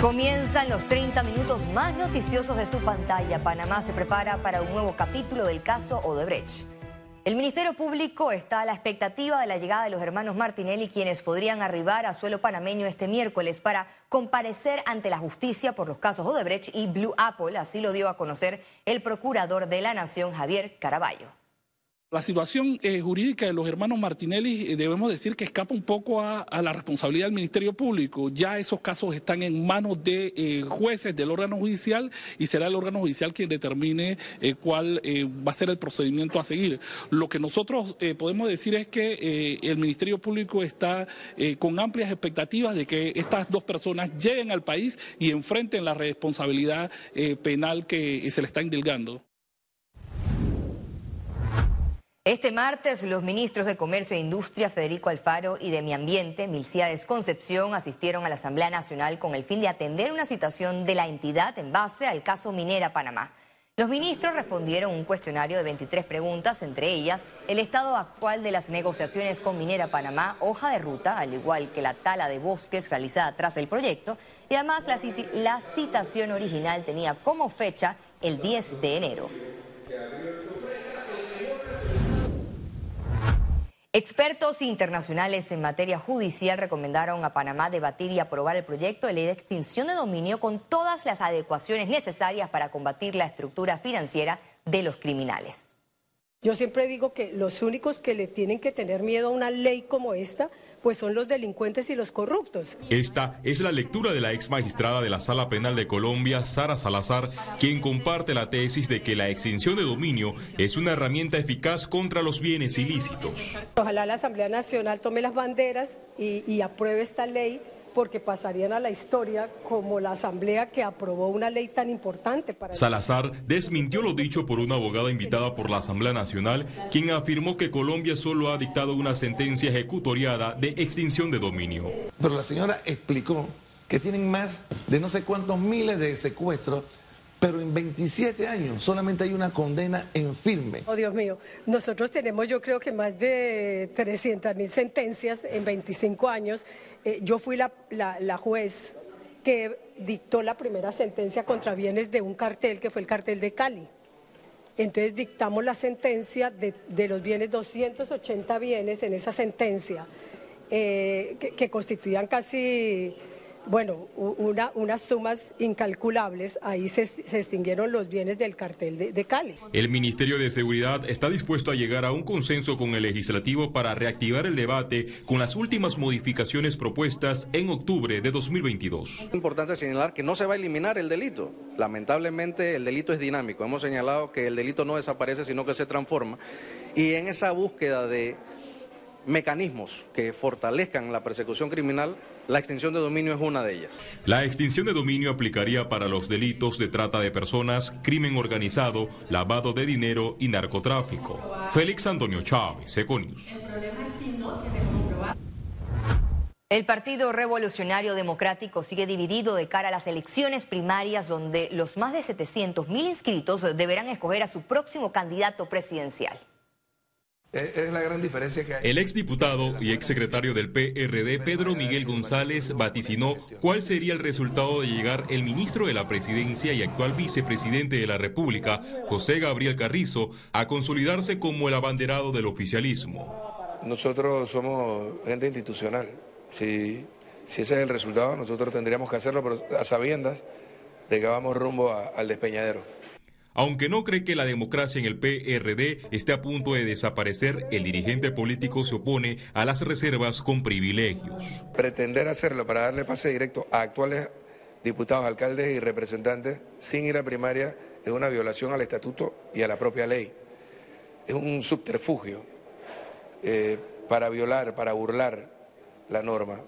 Comienzan los 30 minutos más noticiosos de su pantalla. Panamá se prepara para un nuevo capítulo del caso Odebrecht. El Ministerio Público está a la expectativa de la llegada de los hermanos Martinelli, quienes podrían arribar a suelo panameño este miércoles para comparecer ante la justicia por los casos Odebrecht y Blue Apple. Así lo dio a conocer el procurador de la Nación, Javier Caraballo. La situación eh, jurídica de los hermanos Martinelli eh, debemos decir que escapa un poco a, la responsabilidad del Ministerio Público. Ya esos casos están en manos de eh, jueces del órgano judicial y será el órgano judicial quien determine cuál va a ser el procedimiento a seguir. Lo que nosotros podemos decir es que el Ministerio Público está con amplias expectativas de que estas dos personas lleguen al país y enfrenten la responsabilidad penal que se le está indilgando. Este martes, los ministros de Comercio e Industria, Federico Alfaro, y de Mi Ambiente, Milciades Concepción, asistieron a la Asamblea Nacional con el fin de atender una citación de la entidad en base al caso Minera Panamá. Los ministros respondieron un cuestionario de 23 preguntas, entre ellas el estado actual de las negociaciones con Minera Panamá, hoja de ruta, al igual que la tala de bosques realizada tras el proyecto, y además la, la citación original tenía como fecha el 10 de enero. Expertos internacionales en materia judicial recomendaron a Panamá debatir y aprobar el proyecto de ley de extinción de dominio con todas las adecuaciones necesarias para combatir la estructura financiera de los criminales. Yo siempre digo que los únicos que le tienen que tener miedo a una ley como esta pues son los delincuentes y los corruptos. Esta es la lectura de la ex magistrada de la Sala Penal de Colombia, Sara Salazar, quien comparte la tesis de que la extinción de dominio es una herramienta eficaz contra los bienes ilícitos. Ojalá la Asamblea Nacional tome las banderas y, y apruebe esta ley porque pasarían a la historia como la asamblea que aprobó una ley tan importante para... Salazar desmintió lo dicho por una abogada invitada por la Asamblea Nacional, quien afirmó que Colombia solo ha dictado una sentencia ejecutoriada de extinción de dominio. Pero la señora explicó que tienen más de no sé cuántos miles de secuestros pero en 27 años solamente hay una condena en firme. Oh, Dios mío, nosotros tenemos yo creo que más de 300 mil sentencias en 25 años. Eh, yo fui la, juez que dictó la primera sentencia contra bienes de un cartel, que fue el cartel de Cali. Entonces dictamos la sentencia de, los bienes, 280 bienes en esa sentencia, eh, que constituían casi bueno, una, unas sumas incalculables, ahí se, extinguieron los bienes del cartel de, Cali. El Ministerio de Seguridad está dispuesto a llegar a un consenso con el legislativo para reactivar el debate con las últimas modificaciones propuestas en octubre de 2022. Es importante señalar que no se va a eliminar el delito. Lamentablemente el delito es dinámico. Hemos señalado que el delito no desaparece, sino que se transforma. Y en esa búsqueda de mecanismos que fortalezcan la persecución criminal, la extinción de dominio es una de ellas. La extinción de dominio aplicaría para los delitos de trata de personas, crimen organizado, lavado de dinero y narcotráfico. Félix Antonio Chávez, Econius. El Partido Revolucionario Democrático sigue dividido de cara a las elecciones primarias donde los más de 700 mil inscritos deberán escoger a su próximo candidato presidencial. Es la gran diferencia que hay. El exdiputado y exsecretario del PRD, Pedro Miguel González, vaticinó cuál sería el resultado de llegar el ministro de la Presidencia y actual vicepresidente de la República, José Gabriel Carrizo, a consolidarse como el abanderado del oficialismo. Nosotros somos gente institucional. Si, si ese es el resultado, nosotros tendríamos que hacerlo pero a sabiendas de que vamos rumbo al despeñadero. Aunque no cree que la democracia en el PRD esté a punto de desaparecer, el dirigente político se opone a las reservas con privilegios. Pretender hacerlo para darle pase directo a actuales diputados, alcaldes y representantes sin ir a primaria es una violación al estatuto y a la propia ley. Es un subterfugio eh, para violar, para burlar la norma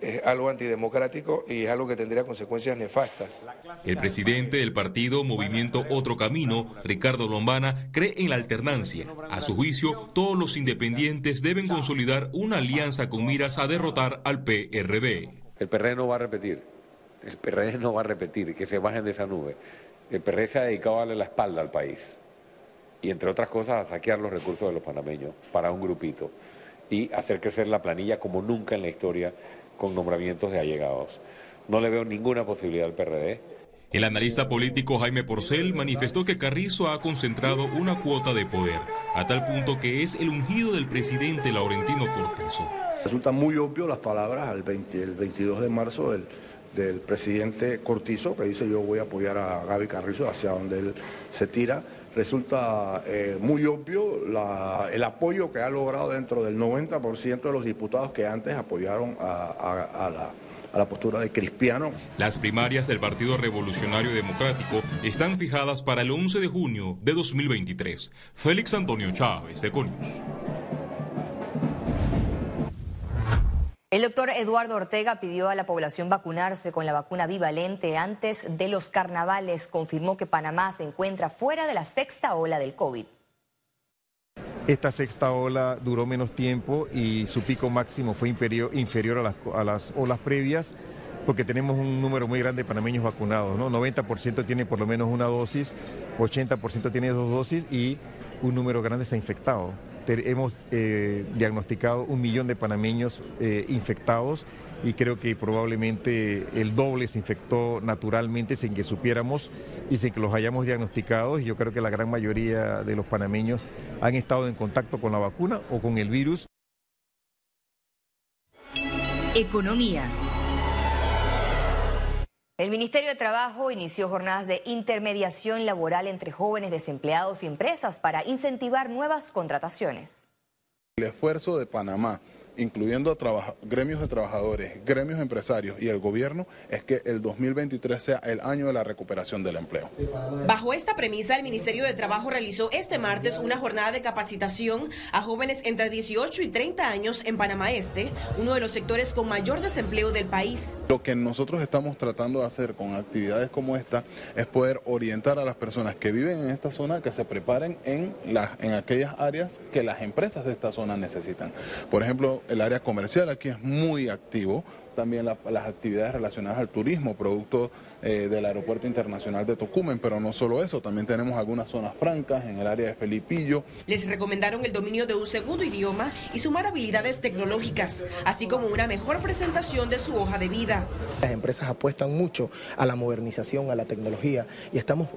es algo antidemocrático y es algo que tendría consecuencias nefastas. El presidente del partido Movimiento Otro Camino, Ricardo Lombana, cree en la alternancia. A su juicio, todos los independientes deben consolidar una alianza con miras a derrotar al PRD. El PRD no va a repetir, el PRD no va a repetir, que se bajen de esa nube. El PRD se ha dedicado a darle la espalda al país y, entre otras cosas, a saquear los recursos de los panameños para un grupito y hacer crecer la planilla como nunca en la historia con nombramientos de allegados. No le veo ninguna posibilidad al PRD. El analista político Jaime Porcel manifestó que Carrizo ha concentrado una cuota de poder, a tal punto que es el ungido del presidente Laurentino Cortizo. Resulta muy obvio las palabras al 22 de marzo del, del presidente Cortizo, que dice yo voy a apoyar a Gaby Carrizo hacia donde él se tira resulta eh, muy obvio el apoyo que ha logrado dentro del 90% de los diputados que antes apoyaron a, la, postura de Cristiano. Las primarias del Partido Revolucionario Democrático están fijadas para el 11 de junio de 2023. Félix Antonio Chávez, Econius. El doctor Eduardo Ortega pidió a la población vacunarse con la vacuna bivalente antes de los carnavales. Confirmó que Panamá se encuentra fuera de la sexta ola del COVID. Esta sexta ola duró menos tiempo y su pico máximo fue inferior, a, las, olas previas porque tenemos un número muy grande de panameños vacunados, ¿no? 90% tiene por lo menos una dosis, 80% tiene dos dosis y un número grande se ha infectado hemos eh, diagnosticado un millón de panameños eh, infectados y creo que probablemente el doble se infectó naturalmente sin que supiéramos y sin que los hayamos diagnosticado. Y yo creo que la gran mayoría de los panameños han estado en contacto con la vacuna o con el virus. Economía. El Ministerio de Trabajo inició jornadas de intermediación laboral entre jóvenes desempleados y empresas para incentivar nuevas contrataciones. El esfuerzo de Panamá incluyendo a gremios de trabajadores, gremios empresarios y el gobierno, es que el 2023 sea el año de la recuperación del empleo. Bajo esta premisa, el Ministerio de Trabajo realizó este martes una jornada de capacitación a jóvenes entre 18 y 30 años en Panamá Este, uno de los sectores con mayor desempleo del país. Lo que nosotros estamos tratando de hacer con actividades como esta es poder orientar a las personas que viven en esta zona que se preparen en, en aquellas áreas que las empresas de esta zona necesitan. Por ejemplo, el área comercial aquí es muy activo, también las actividades relacionadas al turismo, producto eh, del Aeropuerto Internacional de Tocumen, pero no solo eso, también tenemos algunas zonas francas en el área de Felipillo. Les recomendaron el dominio de un segundo idioma y sumar habilidades tecnológicas, así como una mejor presentación de su hoja de vida. Las empresas apuestan mucho a la modernización, a la tecnología y estamos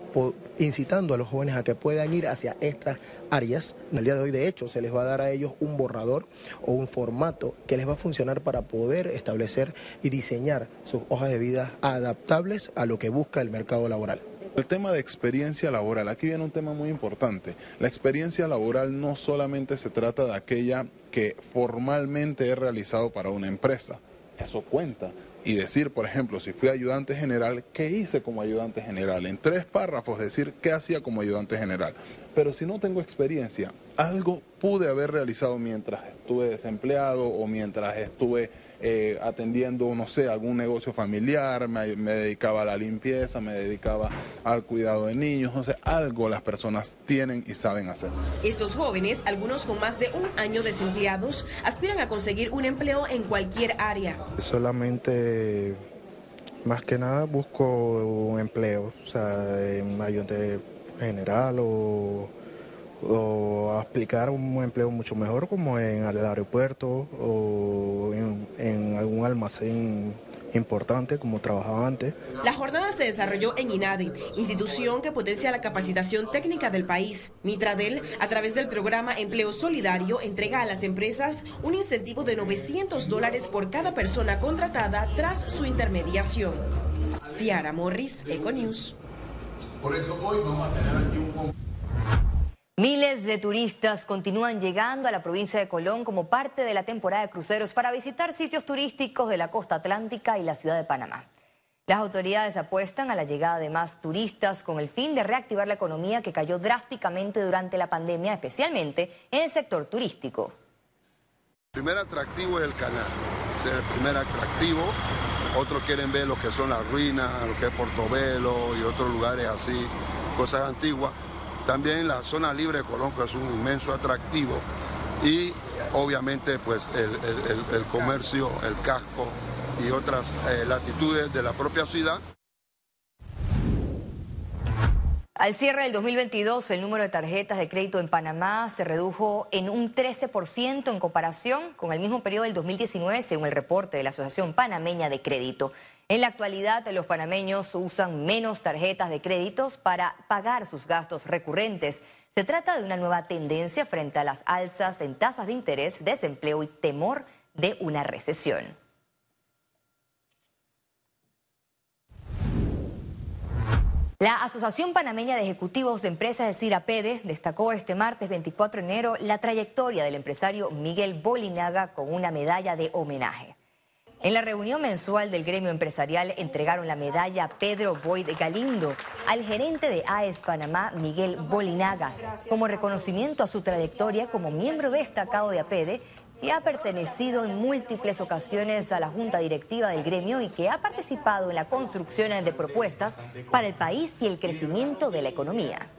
incitando a los jóvenes a que puedan ir hacia estas áreas. En el día de hoy, de hecho, se les va a dar a ellos un borrador o un formato que les va a funcionar para poder establecer y diseñar sus hojas de vida adaptables a lo que busca el mercado laboral. El tema de experiencia laboral, aquí viene un tema muy importante. La experiencia laboral no solamente se trata de aquella que formalmente he realizado para una empresa, eso cuenta. Y decir, por ejemplo, si fui ayudante general, ¿qué hice como ayudante general? En tres párrafos decir qué hacía como ayudante general. Pero si no tengo experiencia, algo pude haber realizado mientras estuve desempleado o mientras estuve eh, atendiendo, no sé, algún negocio familiar, me, dedicaba a la limpieza, me dedicaba al cuidado de niños, no sé, algo las personas tienen y saben hacer. Estos jóvenes, algunos con más de un año desempleados, aspiran a conseguir un empleo en cualquier área. Solamente, más que nada, busco un empleo, o sea, en ayudante general o o a aplicar un empleo mucho mejor como en el aeropuerto o en, algún almacén importante como trabajaba antes. La jornada se desarrolló en INADE, institución que potencia la capacitación técnica del país. Mitradel, a través del programa Empleo Solidario, entrega a las empresas un incentivo de 900 dólares por cada persona contratada tras su intermediación. Ciara Morris, Econews. Por eso hoy vamos a tener aquí un Miles de turistas continúan llegando a la provincia de Colón como parte de la temporada de cruceros para visitar sitios turísticos de la costa atlántica y la ciudad de Panamá. Las autoridades apuestan a la llegada de más turistas con el fin de reactivar la economía que cayó drásticamente durante la pandemia, especialmente en el sector turístico. El primer atractivo es el canal, es el primer atractivo. Otros quieren ver lo que son las ruinas, lo que es Portobelo y otros lugares así, cosas antiguas también la zona libre de Colón, que es un inmenso atractivo. Y obviamente pues el, comercio, el casco y otras eh, latitudes de la propia ciudad. Al cierre del 2022, el número de tarjetas de crédito en Panamá se redujo en un 13% en comparación con el mismo periodo del 2019, según el reporte de la Asociación Panameña de Crédito. En la actualidad, los panameños usan menos tarjetas de créditos para pagar sus gastos recurrentes. Se trata de una nueva tendencia frente a las alzas en tasas de interés, desempleo y temor de una recesión. La Asociación Panameña de Ejecutivos de Empresas, de CIRAPEDE, destacó este martes 24 de enero la trayectoria del empresario Miguel Bolinaga con una medalla de homenaje. En la reunión mensual del gremio empresarial entregaron la medalla Pedro Boyd Galindo al gerente de AES Panamá, Miguel Bolinaga, como reconocimiento a su trayectoria como miembro destacado de APEDE que ha pertenecido en múltiples ocasiones a la Junta Directiva del gremio y que ha participado en la construcción de propuestas para el país y el crecimiento de la economía.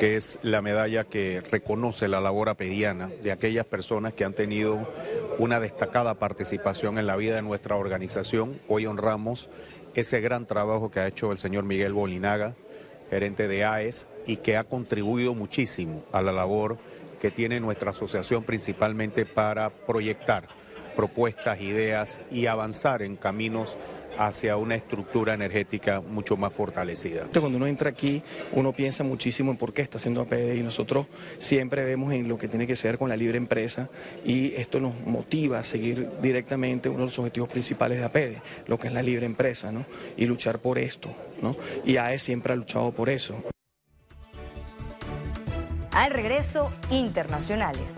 Que es la medalla que reconoce la labor apediana de aquellas personas que han tenido una destacada participación en la vida de nuestra organización. Hoy honramos ese gran trabajo que ha hecho el señor Miguel Bolinaga, gerente de AES, y que ha contribuido muchísimo a la labor que tiene nuestra asociación principalmente para proyectar propuestas, ideas y avanzar en caminos hacia una estructura energética mucho más fortalecida. Cuando uno entra aquí, uno piensa muchísimo en por qué está haciendo APD y nosotros siempre vemos en lo que tiene que ver con la libre empresa y esto nos motiva a seguir directamente uno de los objetivos principales de APD, lo que es la libre empresa, ¿no? Y luchar por esto, ¿no? Y AE siempre ha luchado por eso. Al regreso, internacionales.